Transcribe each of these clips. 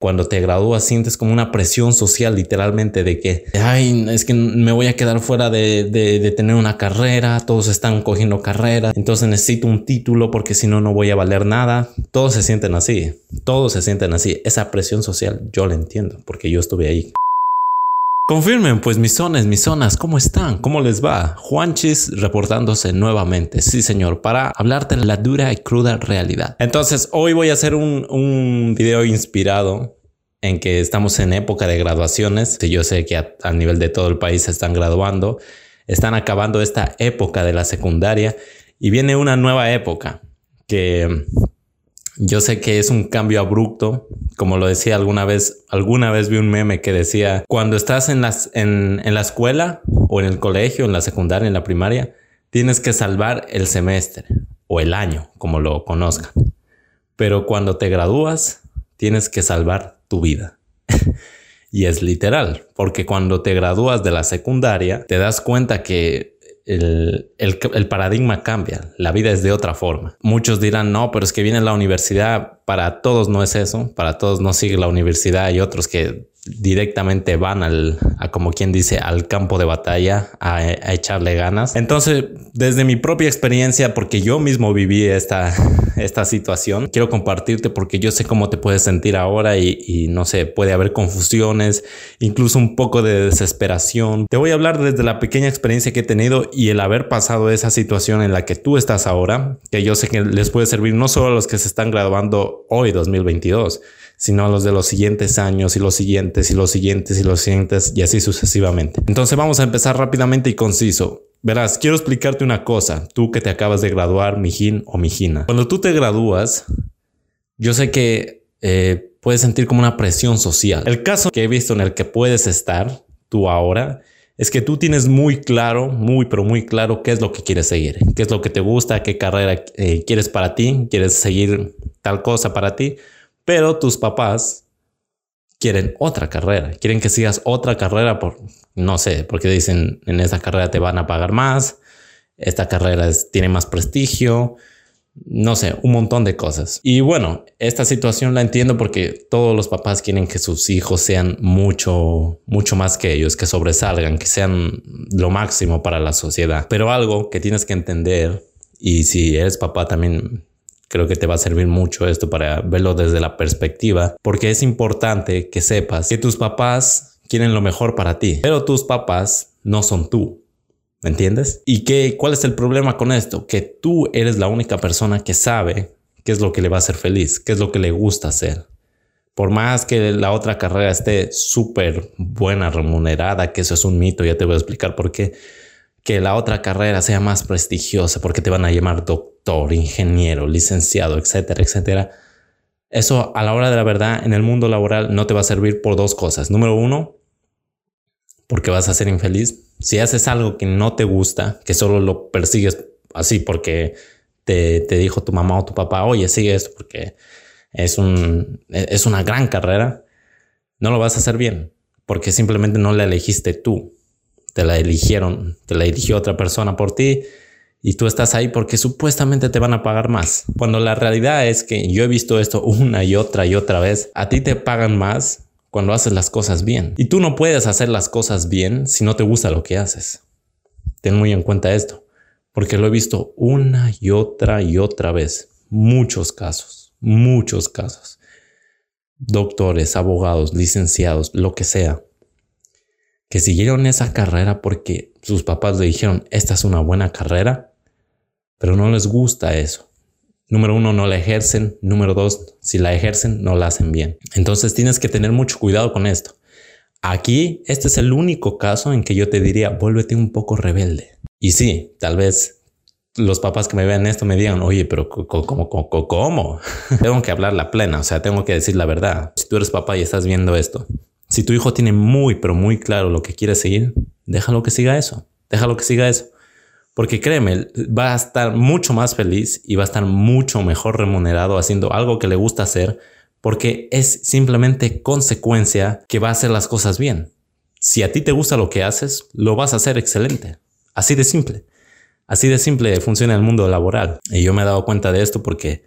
cuando te gradúas sientes como una presión social literalmente de que, ay, es que me voy a quedar fuera de, de, tener una carrera, todos están cogiendo carrera, entonces necesito un título porque si no, no voy a valer nada. Todos se sienten así, todos se sienten así. Esa presión social yo la entiendo porque yo estuve ahí. Confirmen, pues mis zonas, mis zonas, ¿cómo están? ¿Cómo les va? Juanchis reportándose nuevamente, sí señor, para hablarte la dura y cruda realidad. Entonces, hoy voy a hacer un, un video inspirado en que estamos en época de graduaciones. Yo sé que a nivel de todo el país se están graduando, están acabando esta época de la secundaria y viene una nueva época que yo sé que es un cambio abrupto, como lo decía alguna vez, alguna vez vi un meme que decía, cuando estás en, en, en la escuela o en el colegio, en la secundaria, en la primaria, tienes que salvar el semestre o el año, como lo conozcan. Pero cuando te gradúas, tienes que salvar tu vida. y es literal, porque cuando te gradúas de la secundaria, te das cuenta que el, el, paradigma cambia, la vida es de otra forma. Muchos dirán, no, pero es que viene la universidad, para todos no es eso, para todos no sigue la universidad y otros que directamente van al, como quien dice, al campo de batalla a, a, echarle ganas. Entonces, desde mi propia experiencia, porque yo mismo viví esta, esta situación, quiero compartirte porque yo sé cómo te puedes sentir ahora y, y no sé, puede haber confusiones, incluso un poco de desesperación. Te voy a hablar desde la pequeña experiencia que he tenido y el haber pasado esa situación en la que tú estás ahora, que yo sé que les puede servir no solo a los que se están graduando hoy 2022, sino a los de los siguientes años y los siguientes y los siguientes y los siguientes y así sucesivamente. Entonces vamos a empezar rápidamente y conciso. Verás, quiero explicarte una cosa, tú que te acabas de graduar, mijín o mijina. Cuando tú te gradúas, yo sé que eh, puedes sentir como una presión social. El caso que he visto en el que puedes estar tú ahora es que tú tienes muy claro, muy, pero muy claro qué es lo que quieres seguir, qué es lo que te gusta, qué carrera eh, quieres para ti, quieres seguir tal cosa para ti pero tus papás quieren otra carrera, quieren que sigas otra carrera por, no sé, porque dicen en esa carrera te van a pagar más, esta carrera tiene más prestigio, no sé, un montón de cosas. Y bueno, esta situación la entiendo porque todos los papás quieren que sus hijos sean mucho, mucho más que ellos, que sobresalgan, que sean lo máximo para la sociedad. Pero algo que tienes que entender, y si eres papá también Creo que te va a servir mucho esto para verlo desde la perspectiva, porque es importante que sepas que tus papás quieren lo mejor para ti, pero tus papás no son tú. ¿Me entiendes? ¿Y qué, cuál es el problema con esto? Que tú eres la única persona que sabe qué es lo que le va a hacer feliz, qué es lo que le gusta hacer. Por más que la otra carrera esté súper buena, remunerada, que eso es un mito, ya te voy a explicar por qué, que la otra carrera sea más prestigiosa, porque te van a llamar doctor ingeniero, licenciado, etcétera, etcétera. Eso a la hora de la verdad en el mundo laboral no te va a servir por dos cosas. Número uno, porque vas a ser infeliz. Si haces algo que no te gusta, que solo lo persigues así porque te, te dijo tu mamá o tu papá, oye, sigue esto porque es, un, es una gran carrera, no lo vas a hacer bien porque simplemente no la elegiste tú. Te la eligieron, te la eligió otra persona por ti y tú estás ahí porque supuestamente te van a pagar más. Cuando la realidad es que yo he visto esto una y otra y otra vez, a ti te pagan más cuando haces las cosas bien. Y tú no puedes hacer las cosas bien si no te gusta lo que haces. Ten muy en cuenta esto, porque lo he visto una y otra y otra vez. Muchos casos, muchos casos. Doctores, abogados, licenciados, lo que sea, que siguieron esa carrera porque sus papás le dijeron, esta es una buena carrera pero no les gusta eso. Número uno, no la ejercen. Número dos, si la ejercen, no la hacen bien. Entonces tienes que tener mucho cuidado con esto. Aquí, este es el único caso en que yo te diría, vuélvete un poco rebelde. Y sí, tal vez los papás que me vean esto me digan, oye, pero ¿cómo? ¿Cómo? cómo? tengo que hablar la plena, o sea, tengo que decir la verdad. Si tú eres papá y estás viendo esto, si tu hijo tiene muy, pero muy claro lo que quiere seguir, déjalo que siga eso. Déjalo que siga eso. Porque créeme, va a estar mucho más feliz y va a estar mucho mejor remunerado haciendo algo que le gusta hacer porque es simplemente consecuencia que va a hacer las cosas bien. Si a ti te gusta lo que haces, lo vas a hacer excelente. Así de simple. Así de simple funciona el mundo laboral. Y yo me he dado cuenta de esto porque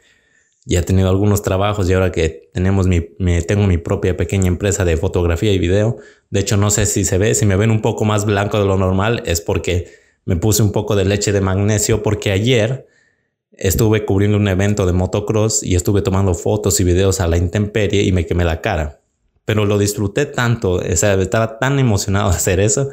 Ya he tenido algunos trabajos y ahora que tenemos tengo mi propia pequeña empresa de fotografía y video. De hecho, no sé si se ve, si me ven un poco más blanco de lo normal es porque me puse un poco de leche de magnesio porque ayer estuve cubriendo un evento de motocross y estuve tomando fotos y videos a la intemperie y me quemé la cara. Pero lo disfruté tanto, o sea, estaba tan emocionado de hacer eso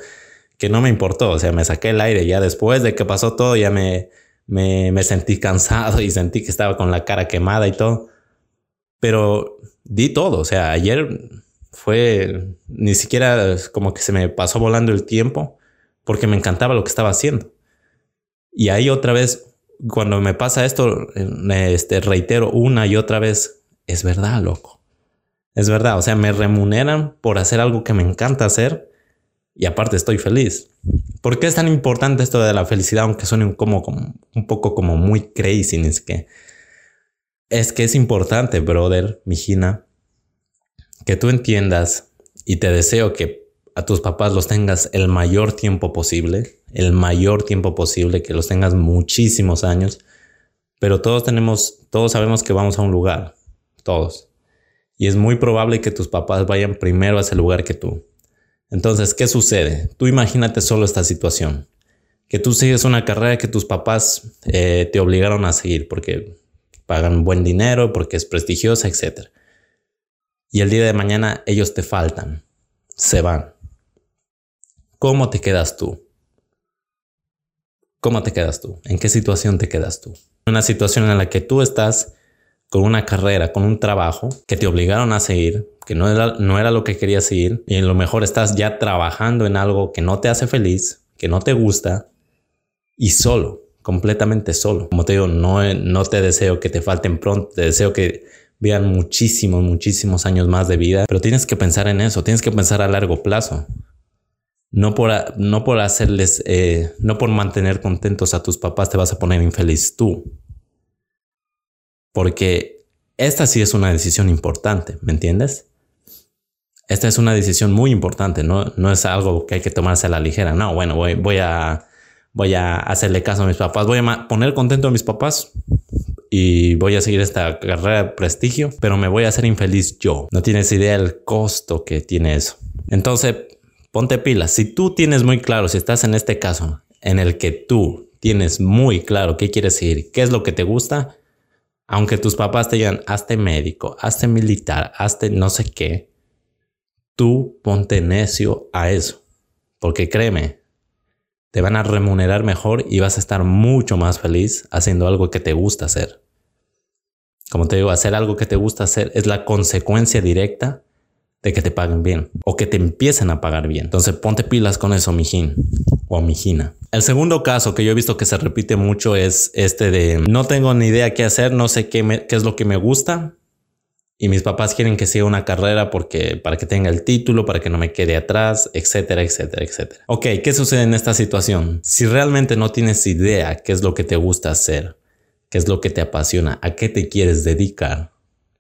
que no me importó. O sea, me saqué el aire ya después de que pasó todo, ya me, me, me sentí cansado y sentí que estaba con la cara quemada y todo. Pero di todo. O sea, ayer fue ni siquiera como que se me pasó volando el tiempo porque me encantaba lo que estaba haciendo. Y ahí otra vez, cuando me pasa esto, este, reitero una y otra vez, es verdad, loco. Es verdad, o sea, me remuneran por hacer algo que me encanta hacer y aparte estoy feliz. ¿Por qué es tan importante esto de la felicidad, aunque suene como, un poco como muy crazy? Es que es que es importante, brother, Mijina, que tú entiendas y te deseo que a tus papás los tengas el mayor tiempo posible, el mayor tiempo posible, que los tengas muchísimos años, pero todos tenemos, todos sabemos que vamos a un lugar, todos. Y es muy probable que tus papás vayan primero a ese lugar que tú. Entonces, ¿qué sucede? Tú imagínate solo esta situación. Que tú sigues una carrera que tus papás eh, te obligaron a seguir porque pagan buen dinero, porque es prestigiosa, etc. Y el día de mañana ellos te faltan, se van. ¿Cómo te quedas tú? ¿Cómo te quedas tú? ¿En qué situación te quedas tú? Una situación en la que tú estás con una carrera, con un trabajo que te obligaron a seguir, que no era, no era lo que querías seguir, y en lo mejor estás ya trabajando en algo que no te hace feliz, que no te gusta, y solo, completamente solo. Como te digo, no, no te deseo que te falten pronto, te deseo que vean muchísimos, muchísimos años más de vida, pero tienes que pensar en eso, tienes que pensar a largo plazo. No por, no por hacerles, eh, no por mantener contentos a tus papás te vas a poner infeliz tú. Porque esta sí es una decisión importante, ¿me entiendes? Esta es una decisión muy importante, no, no es algo que hay que tomarse a la ligera. No, bueno, voy, voy, a, voy a hacerle caso a mis papás, voy a poner contento a mis papás y voy a seguir esta carrera de prestigio, pero me voy a hacer infeliz yo. No tienes idea del costo que tiene eso. Entonces, ponte pilas. Si tú tienes muy claro, si estás en este caso en el que tú tienes muy claro qué quieres seguir, qué es lo que te gusta, aunque tus papás te digan, hazte médico, hazte militar, hazte no sé qué, tú ponte necio a eso. Porque créeme, te van a remunerar mejor y vas a estar mucho más feliz haciendo algo que te gusta hacer. Como te digo, hacer algo que te gusta hacer es la consecuencia directa de que te paguen bien o que te empiecen a pagar bien. Entonces ponte pilas con eso, mijín o mijina. El segundo caso que yo he visto que se repite mucho es este de no tengo ni idea qué hacer, no sé qué, qué es lo que me gusta y mis papás quieren que siga una carrera porque para que tenga el título, para que no me quede atrás, etcétera, etcétera, etcétera. Ok, ¿qué sucede en esta situación? Si realmente no tienes idea qué es lo que te gusta hacer, qué es lo que te apasiona, a qué te quieres dedicar,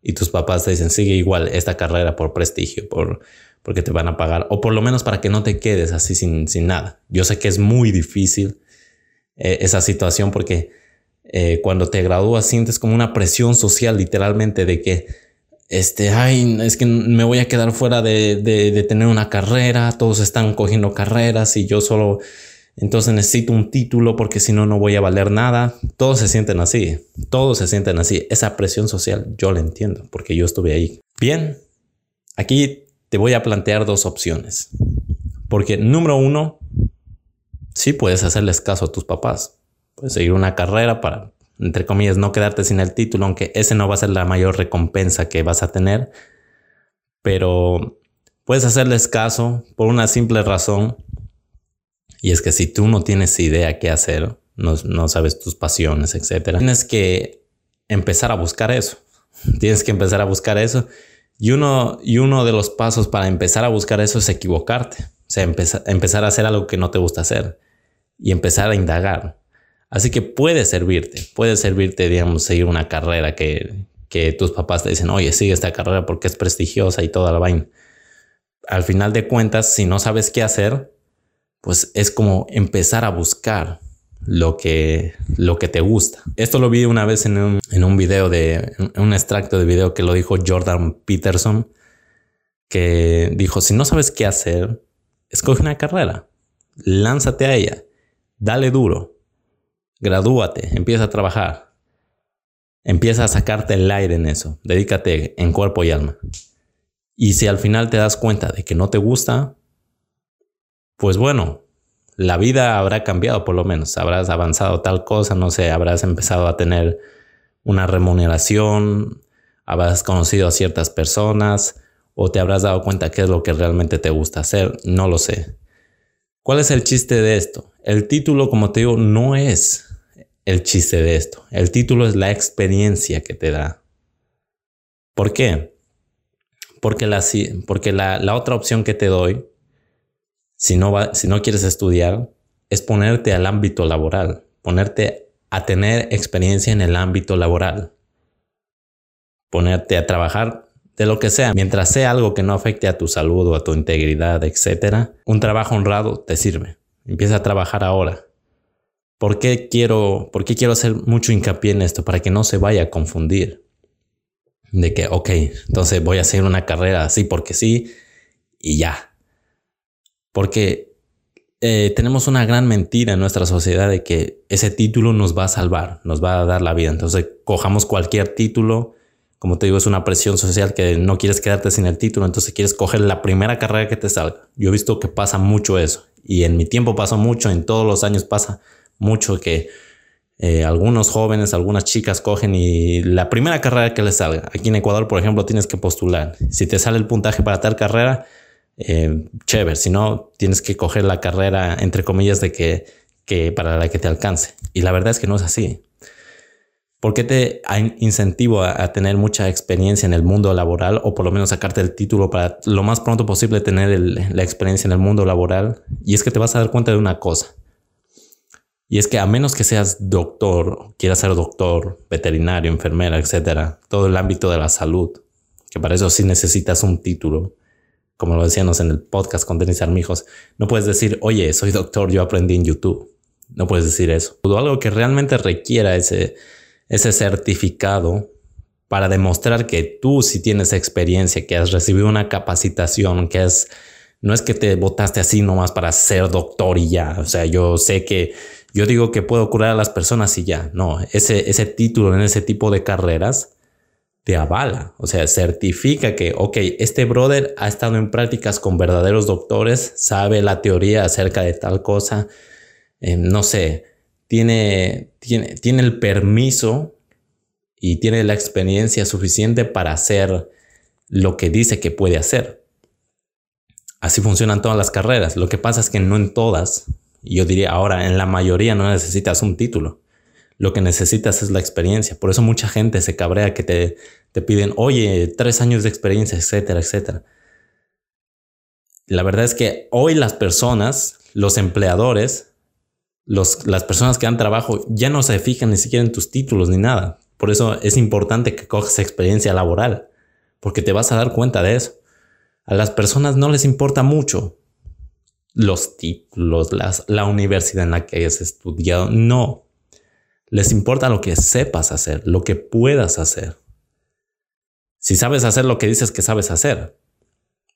y tus papás te dicen, sigue igual esta carrera por prestigio, por, porque te van a pagar, o por lo menos para que no te quedes así sin, sin nada. Yo sé que es muy difícil eh, esa situación porque eh, cuando te gradúas sientes como una presión social literalmente de que, este, ay, es que me voy a quedar fuera de, de, de tener una carrera, todos están cogiendo carreras y yo solo entonces necesito un título porque si no, no voy a valer nada. Todos se sienten así, todos se sienten así. Esa presión social yo la entiendo porque yo estuve ahí. Bien, aquí te voy a plantear dos opciones. Porque número uno, sí puedes hacerles caso a tus papás. Puedes seguir una carrera para, entre comillas, no quedarte sin el título, aunque ese no va a ser la mayor recompensa que vas a tener. Pero puedes hacerles caso por una simple razón y es que si tú no tienes idea qué hacer, no, sabes tus pasiones, etcétera, tienes que empezar a buscar eso. Tienes que empezar a buscar eso. Y uno, y uno de los pasos para empezar a buscar eso es equivocarte. O sea, empezar a hacer algo que no te gusta hacer y empezar a indagar. Así que puede servirte, puede servirte, digamos, seguir una carrera que, que tus papás te dicen, oye, sigue esta carrera porque es prestigiosa y toda la vaina. Al final de cuentas, si no sabes qué hacer, pues es como empezar a buscar, lo que, lo que te gusta. Esto lo vi una vez en un, en un video de un extracto de video que lo dijo Jordan Peterson, que dijo, si no sabes qué hacer, escoge una carrera, lánzate a ella, dale duro, gradúate, empieza a trabajar, empieza a sacarte el aire en eso, dedícate en cuerpo y alma. Y si al final te das cuenta de que no te gusta, pues bueno, la vida habrá cambiado por lo menos, habrás avanzado tal cosa, no sé, habrás empezado a tener una remuneración, habrás conocido a ciertas personas o te habrás dado cuenta qué es lo que realmente te gusta hacer, no lo sé. ¿Cuál es el chiste de esto? El título, como te digo, no es el chiste de esto. El título es la experiencia que te da. ¿Por qué? Porque la, porque la, la otra opción que te doy si no, quieres estudiar, es ponerte al ámbito laboral, ponerte a tener experiencia en el ámbito laboral, ponerte a trabajar de lo que sea, mientras sea algo que no afecte a tu salud o a tu integridad, etc. Un trabajo honrado te sirve. Empieza a trabajar ahora. ¿Por qué quiero, por qué quiero hacer mucho hincapié en esto? Para que no se vaya a confundir. De que, ok, entonces voy a hacer una carrera así porque sí y ya porque eh, tenemos una gran mentira en nuestra sociedad de que ese título nos va a salvar, nos va a dar la vida. Entonces, cojamos cualquier título. Como te digo, es una presión social que no quieres quedarte sin el título, entonces quieres coger la primera carrera que te salga. Yo he visto que pasa mucho eso. Y en mi tiempo pasó mucho, en todos los años pasa mucho que eh, algunos jóvenes, algunas chicas cogen y la primera carrera que les salga. Aquí en Ecuador, por ejemplo, tienes que postular. Si te sale el puntaje para tal carrera, eh, chévere, si no, tienes que coger la carrera, entre comillas, de que, que para la que te alcance. Y la verdad es que no es así. ¿Por qué te incentivo a, tener mucha experiencia en el mundo laboral o por lo menos sacarte el título para lo más pronto posible tener la experiencia en el mundo laboral? Y es que te vas a dar cuenta de una cosa. Y es que a menos que seas doctor, quieras ser doctor, veterinario, enfermera, etcétera, todo el ámbito de la salud, que para eso sí necesitas un título, como lo decíamos en el podcast con Denis Armijos, no puedes decir, oye, soy doctor, yo aprendí en YouTube. No puedes decir eso. Algo que realmente requiera ese, ese certificado para demostrar que tú sí tienes experiencia, que has recibido una capacitación, que es, no es que te votaste así nomás para ser doctor y ya. O sea, yo sé que yo digo que puedo curar a las personas y ya. No, ese, ese título en ese tipo de carreras te avala, o sea, certifica que, ok, este brother ha estado en prácticas con verdaderos doctores, sabe la teoría acerca de tal cosa, eh, no sé, tiene, tiene, tiene el permiso y tiene la experiencia suficiente para hacer lo que dice que puede hacer. Así funcionan todas las carreras. Lo que pasa es que no en todas, yo diría ahora, en la mayoría no necesitas un título. Lo que necesitas es la experiencia. Por eso mucha gente se cabrea que te, te piden, oye, tres años de experiencia, etcétera, etcétera. La verdad es que hoy las personas, los empleadores, los, las personas que dan trabajo ya no se fijan ni siquiera en tus títulos ni nada. Por eso es importante que cojas experiencia laboral, porque te vas a dar cuenta de eso. A las personas no les importa mucho los títulos, las, la universidad en la que hayas estudiado. No, les importa lo que sepas hacer, lo que puedas hacer. Si sabes hacer lo que dices que sabes hacer.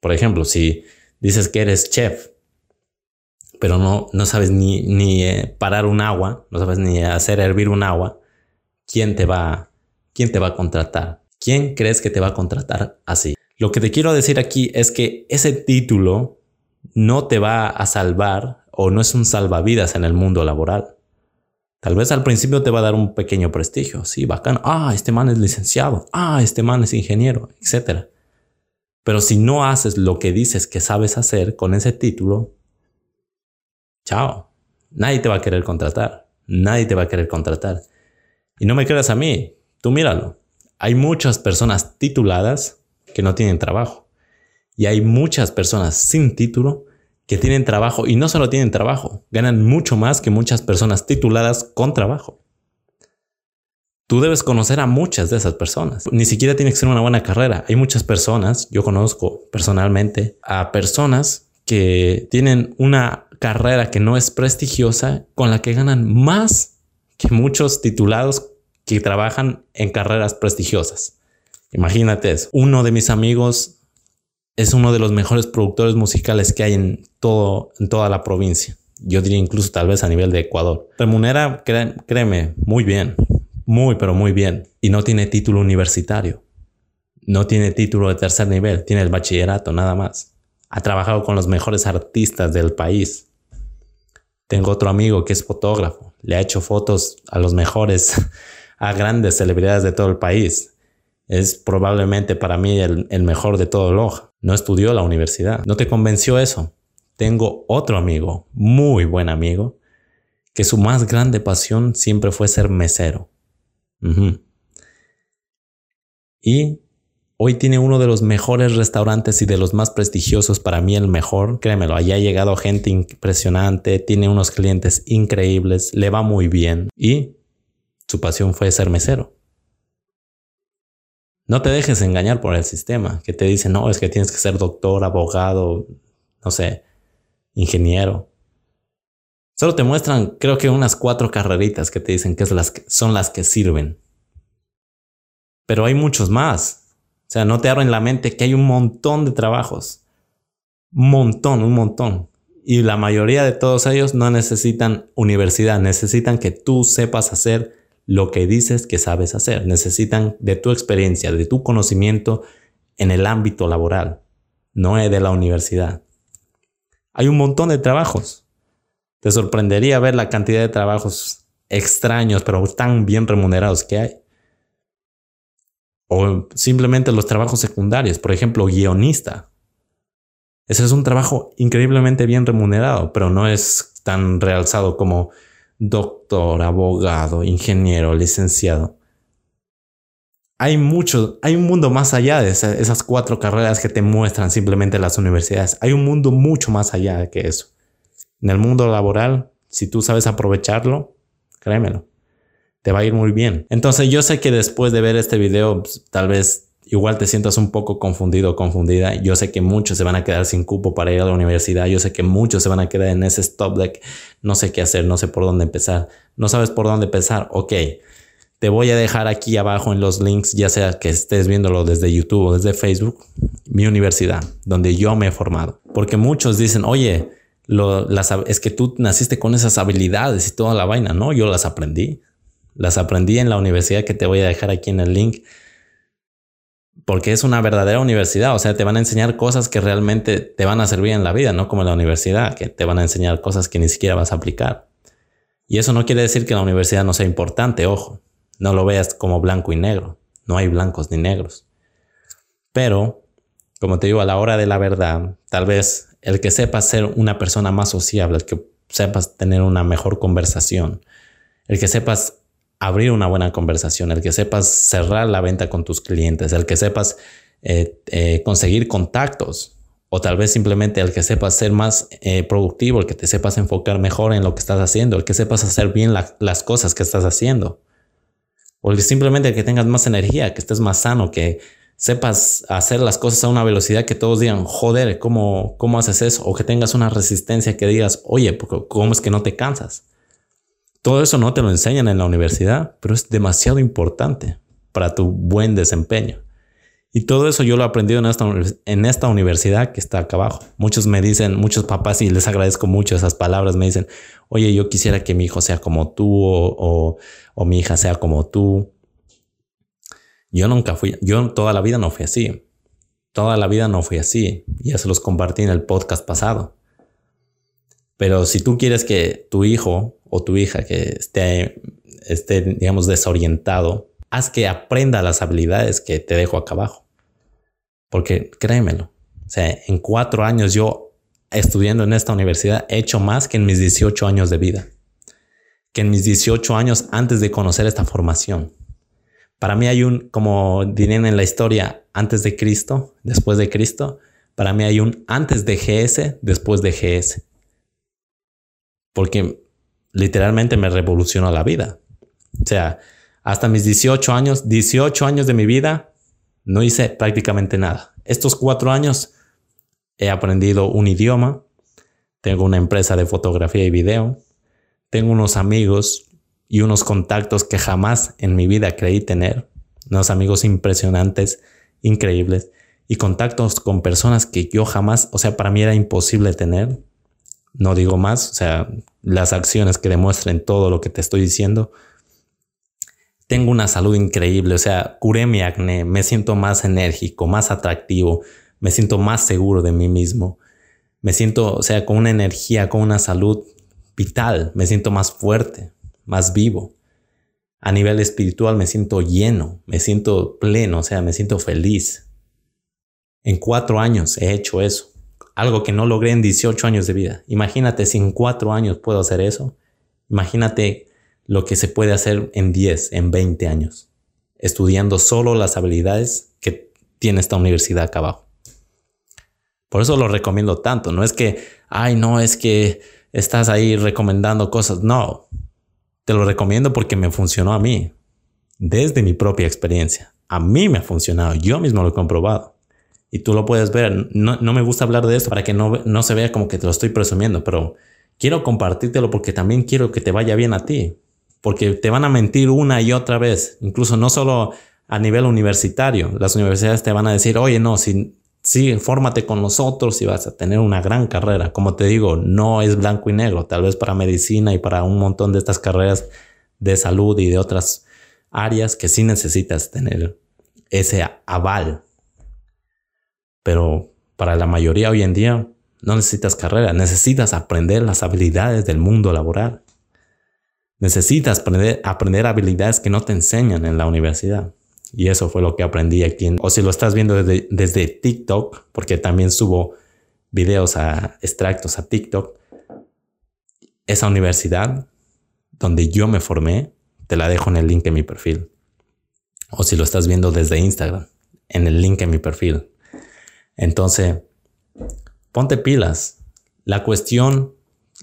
Por ejemplo, si dices que eres chef, pero no, no sabes ni, ni eh, parar un agua, no sabes ni hacer hervir un agua, ¿quién te va, quién te va a contratar? ¿Quién crees que te va a contratar así? Lo que te quiero decir aquí es que ese título no te va a salvar o no es un salvavidas en el mundo laboral. Tal vez al principio te va a dar un pequeño prestigio, sí, bacán, ah, este man es licenciado, ah, este man es ingeniero, etc. Pero si no haces lo que dices que sabes hacer con ese título, chao, nadie te va a querer contratar, nadie te va a querer contratar. Y no me creas a mí, tú míralo, hay muchas personas tituladas que no tienen trabajo. Y hay muchas personas sin título que tienen trabajo y no solo tienen trabajo, ganan mucho más que muchas personas tituladas con trabajo. Tú debes conocer a muchas de esas personas. Ni siquiera tiene que ser una buena carrera. Hay muchas personas, yo conozco personalmente a personas que tienen una carrera que no es prestigiosa con la que ganan más que muchos titulados que trabajan en carreras prestigiosas. Imagínate eso. Uno de mis amigos es uno de los mejores productores musicales que hay en, todo, en toda la provincia. Yo diría incluso tal vez a nivel de Ecuador. Remunera, créeme, muy bien. Muy, pero muy bien. Y no tiene título universitario. No tiene título de tercer nivel. Tiene el bachillerato, nada más. Ha trabajado con los mejores artistas del país. Tengo otro amigo que es fotógrafo. Le ha hecho fotos a los mejores, a grandes celebridades de todo el país. Es probablemente para mí el, el mejor de todo Loja. No estudió la universidad. ¿No te convenció eso? Tengo otro amigo, muy buen amigo, que su más grande pasión siempre fue ser mesero. Y hoy tiene uno de los mejores restaurantes y de los más prestigiosos, para mí el mejor. Créemelo, allá ha llegado gente impresionante, tiene unos clientes increíbles, le va muy bien y su pasión fue ser mesero. No te dejes engañar por el sistema que te dice, no, es que tienes que ser doctor, abogado, no sé, ingeniero. Solo te muestran, creo que unas cuatro carreritas que te dicen que, las son las que sirven. Pero hay muchos más. O sea, no te abren la mente que hay un montón de trabajos. Un montón, un montón. Y la mayoría de todos ellos no necesitan universidad, necesitan que tú sepas hacer lo que dices que sabes hacer. Necesitan de tu experiencia, de tu conocimiento en el ámbito laboral, no de la universidad. Hay un montón de trabajos. Te sorprendería ver la cantidad de trabajos extraños, pero tan bien remunerados que hay. O simplemente los trabajos secundarios, por ejemplo, guionista. Ese es un trabajo increíblemente bien remunerado, pero no es tan realzado como doctor, abogado, ingeniero, licenciado. Hay mucho, hay un mundo más allá de esas cuatro carreras que te muestran simplemente las universidades. Hay un mundo mucho más allá que eso. En el mundo laboral, si tú sabes aprovecharlo, créemelo, te va a ir muy bien. Entonces yo sé que después de ver este video, pues, tal vez igual te sientas un poco confundido o confundida. Yo sé que muchos se van a quedar sin cupo para ir a la universidad. Yo sé que muchos se van a quedar en ese stop deck. No sé qué hacer, no sé por dónde empezar. No sabes por dónde empezar. Ok. Te voy a dejar aquí abajo en los links, ya sea que estés viéndolo desde YouTube o desde Facebook, mi universidad, donde yo me he formado. Porque muchos dicen, oye, es que tú naciste con esas habilidades y toda la vaina. No, yo las aprendí. Las aprendí en la universidad que te voy a dejar aquí en el link porque es una verdadera universidad, o sea, te van a enseñar cosas que realmente te van a servir en la vida, no como la universidad, que te van a enseñar cosas que ni siquiera vas a aplicar. Y eso no quiere decir que la universidad no sea importante, ojo, no lo veas como blanco y negro, no hay blancos ni negros. Pero, como te digo, a la hora de la verdad, tal vez el que sepas ser una persona más sociable, el que sepas tener una mejor conversación, el que sepas abrir una buena conversación, el que sepas cerrar la venta con tus clientes, el que sepas eh, eh, conseguir contactos o tal vez simplemente el que sepas ser más eh, productivo, el que te sepas enfocar mejor en lo que estás haciendo, el que sepas hacer bien las cosas que estás haciendo. O el simplemente que tengas más energía, que estés más sano, que sepas hacer las cosas a una velocidad que todos digan, joder, ¿cómo, cómo haces eso? O que tengas una resistencia que digas, oye, ¿cómo es que no te cansas? Todo eso no te lo enseñan en la universidad, pero es demasiado importante para tu buen desempeño. Y todo eso yo lo he aprendido en esta, universidad que está acá abajo. Muchos me dicen, muchos papás, y les agradezco mucho esas palabras, me dicen, oye, yo quisiera que mi hijo sea como tú o, o mi hija sea como tú. Yo nunca fui, yo toda la vida no fui así. Toda la vida no fui así. Ya se los compartí en el podcast pasado. Pero si tú quieres que tu hijo o tu hija que esté, esté, digamos, desorientado, haz que aprenda las habilidades que te dejo acá abajo. Porque créemelo, o sea, en cuatro años yo estudiando en esta universidad he hecho más que en mis 18 años de vida. Que en mis 18 años antes de conocer esta formación. Para mí hay un, como dirían en la historia, antes de Cristo, después de Cristo. Para mí hay un antes de GS, después de GS porque literalmente me revolucionó la vida. O sea, hasta mis 18 años, 18 años de mi vida, no hice prácticamente nada. Estos cuatro años he aprendido un idioma, tengo una empresa de fotografía y video, tengo unos amigos y unos contactos que jamás en mi vida creí tener, unos amigos impresionantes, increíbles, y contactos con personas que yo jamás, o sea, para mí era imposible tener. No digo más, o sea, las acciones que demuestren todo lo que te estoy diciendo. Tengo una salud increíble, o sea, curé mi acné, me siento más enérgico, más atractivo, me siento más seguro de mí mismo. Me siento, o sea, con una energía, con una salud vital, me siento más fuerte, más vivo. A nivel espiritual me siento lleno, me siento pleno, o sea, me siento feliz. En cuatro años he hecho eso. Algo que no logré en 18 años de vida. Imagínate si en cuatro años puedo hacer eso. Imagínate lo que se puede hacer en 10, en 20 años. Estudiando solo las habilidades que tiene esta universidad acá abajo. Por eso lo recomiendo tanto. No es que, ay, no, es que estás ahí recomendando cosas. No, te lo recomiendo porque me funcionó a mí. Desde mi propia experiencia. A mí me ha funcionado. Yo mismo lo he comprobado y tú lo puedes ver. No, me gusta hablar de esto para que no, no se vea como que te lo estoy presumiendo, pero quiero compartírtelo porque también quiero que te vaya bien a ti. Porque te van a mentir una y otra vez, incluso no solo a nivel universitario. Las universidades te van a decir, oye, no, si, sí, fórmate con nosotros y vas a tener una gran carrera. Como te digo, no es blanco y negro. Tal vez para medicina y para un montón de estas carreras de salud y de otras áreas que sí necesitas tener ese aval pero para la mayoría hoy en día no necesitas carrera, necesitas aprender las habilidades del mundo laboral. Necesitas aprender, habilidades que no te enseñan en la universidad. Y eso fue lo que aprendí aquí. o si lo estás viendo desde, desde TikTok, porque también subo videos a extractos a TikTok, esa universidad donde yo me formé, te la dejo en el link en mi perfil. O si lo estás viendo desde Instagram, en el link en mi perfil. Entonces, ponte pilas. La cuestión,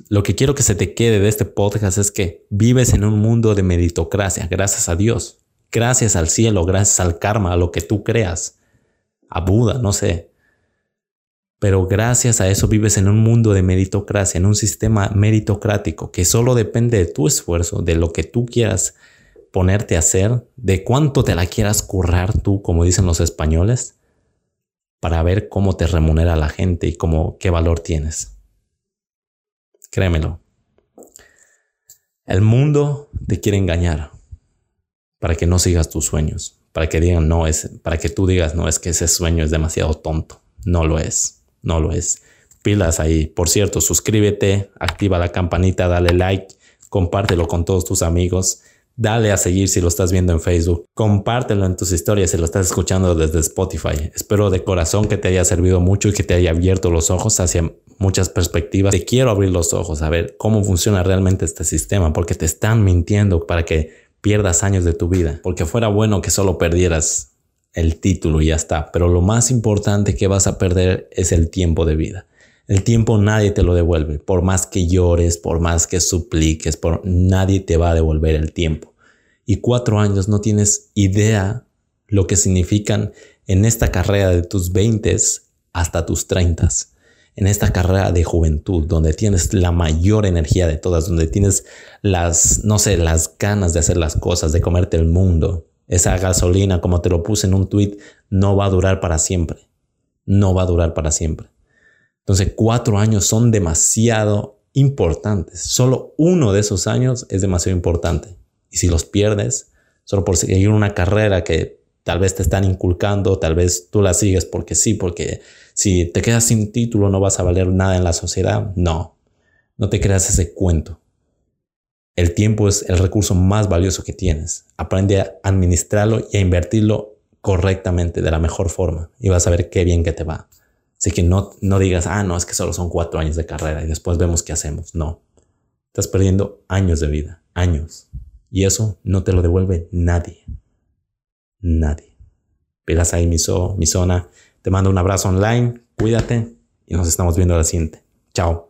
lo que quiero que se te quede de este podcast es que vives en un mundo de meritocracia, gracias a Dios, gracias al cielo, gracias al karma, a lo que tú creas, a Buda, no sé. Pero gracias a eso vives en un mundo de meritocracia, en un sistema meritocrático que solo depende de tu esfuerzo, de lo que tú quieras ponerte a hacer, de cuánto te la quieras currar tú, como dicen los españoles para ver cómo te remunera la gente y cómo, qué valor tienes. Créemelo. El mundo te quiere engañar para que no sigas tus sueños, para que digan no es, para que tú digas no es que ese sueño es demasiado tonto. No lo es, no lo es. Pilas ahí. Por cierto, suscríbete, activa la campanita, dale like, compártelo con todos tus amigos Dale a seguir si lo estás viendo en Facebook. Compártelo en tus historias si lo estás escuchando desde Spotify. Espero de corazón que te haya servido mucho y que te haya abierto los ojos hacia muchas perspectivas. Te quiero abrir los ojos a ver cómo funciona realmente este sistema porque te están mintiendo para que pierdas años de tu vida. Porque fuera bueno que solo perdieras el título y ya está. Pero lo más importante que vas a perder es el tiempo de vida. El tiempo nadie te lo devuelve. Por más que llores, por más que supliques, por nadie te va a devolver el tiempo. Y cuatro años no tienes idea lo que significan en esta carrera de tus veintes hasta tus treintas. En esta carrera de juventud, donde tienes la mayor energía de todas, donde tienes las, no sé, las ganas de hacer las cosas, de comerte el mundo. Esa gasolina, como te lo puse en un tweet, no va a durar para siempre. No va a durar para siempre. Entonces, cuatro años son demasiado importantes. Solo uno de esos años es demasiado importante. Y si los pierdes, solo por seguir una carrera que tal vez te están inculcando, tal vez tú la sigues porque sí, porque si te quedas sin título no vas a valer nada en la sociedad. No, no te creas ese cuento. El tiempo es el recurso más valioso que tienes. Aprende a administrarlo y a invertirlo correctamente, de la mejor forma, y vas a ver qué bien que te va. Así que no, no digas, ah, no, es que solo son cuatro años de carrera y después vemos qué hacemos. No, estás perdiendo años de vida, años. Y eso no te lo devuelve nadie. Nadie. Pegas ahí mi, mi zona. Te mando un abrazo online, cuídate y nos estamos viendo a la siguiente. Chao.